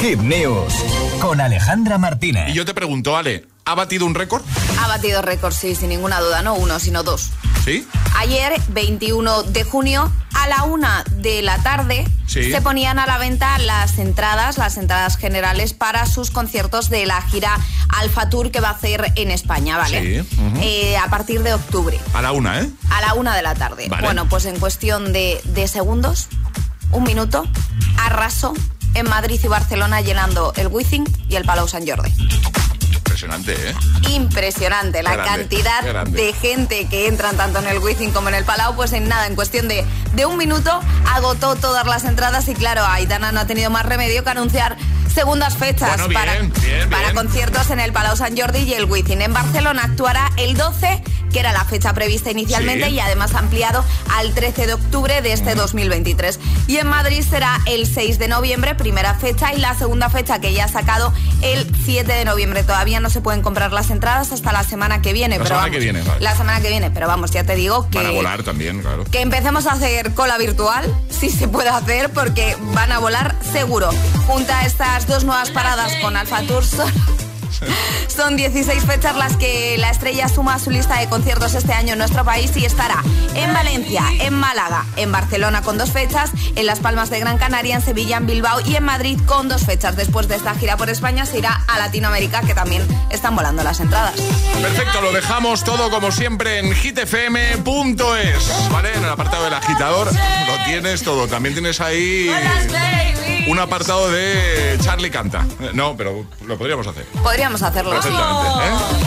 Hit News con Alejandra Martínez. Y yo te pregunto, Ale, ¿ha batido un récord? Ha batido récord, sí, sin ninguna duda. No uno, sino dos. ¿Sí? Ayer, 21 de junio, a la una de la tarde, Sí. se ponían a la venta las entradas, las entradas generales para sus conciertos de la gira Alfa Tour que va a hacer en España, ¿vale? Sí. Eh, a partir de octubre, A la una, ¿eh? a la una de la tarde. Vale. Bueno, pues en cuestión de, de segundos, un minuto, arraso en Madrid y Barcelona llenando el Wizzing y el Palau Sant Jordi. Impresionante, ¿eh? impresionante la grande, cantidad grande. de gente que entran tanto en el Wizzing como en el Palau, pues en nada, en cuestión de, de un minuto agotó todas las entradas y claro, Aitana no ha tenido más remedio que anunciar segundas fechas Bueno, bien, para, bien, para bien. conciertos en el Palau San Jordi y el Wizzing. En Barcelona actuará el 12, que era la fecha prevista inicialmente Sí. y además ampliado al 13 de octubre de este 2023. Y en Madrid será el 6 de noviembre, primera fecha, y la segunda fecha que ya ha sacado el 7 de noviembre. Todavía no se pueden comprar las entradas hasta la semana que viene. La pero semana vamos, que viene, vale. La semana que viene, pero vamos, ya te digo que... Van a volar también, claro. Que empecemos a hacer cola virtual, si se puede hacer, porque van a volar seguro. Junta estas dos nuevas paradas con Alfa Tour son 16 fechas las que la estrella suma a su lista de conciertos este año en nuestro país y estará en Valencia, en Málaga, en Barcelona con dos fechas, en Las Palmas de Gran Canaria, en Sevilla, en Bilbao y en Madrid con dos fechas. Después de esta gira por España se irá a Latinoamérica, que también están volando las entradas. Perfecto, lo dejamos todo como siempre en hitfm.es. ¿Vale? En el apartado del agitador lo tienes todo. También tienes ahí un apartado de Charlie Canta. No, pero lo podríamos hacer. Podríamos hacerlo. Perfectamente. ¿eh?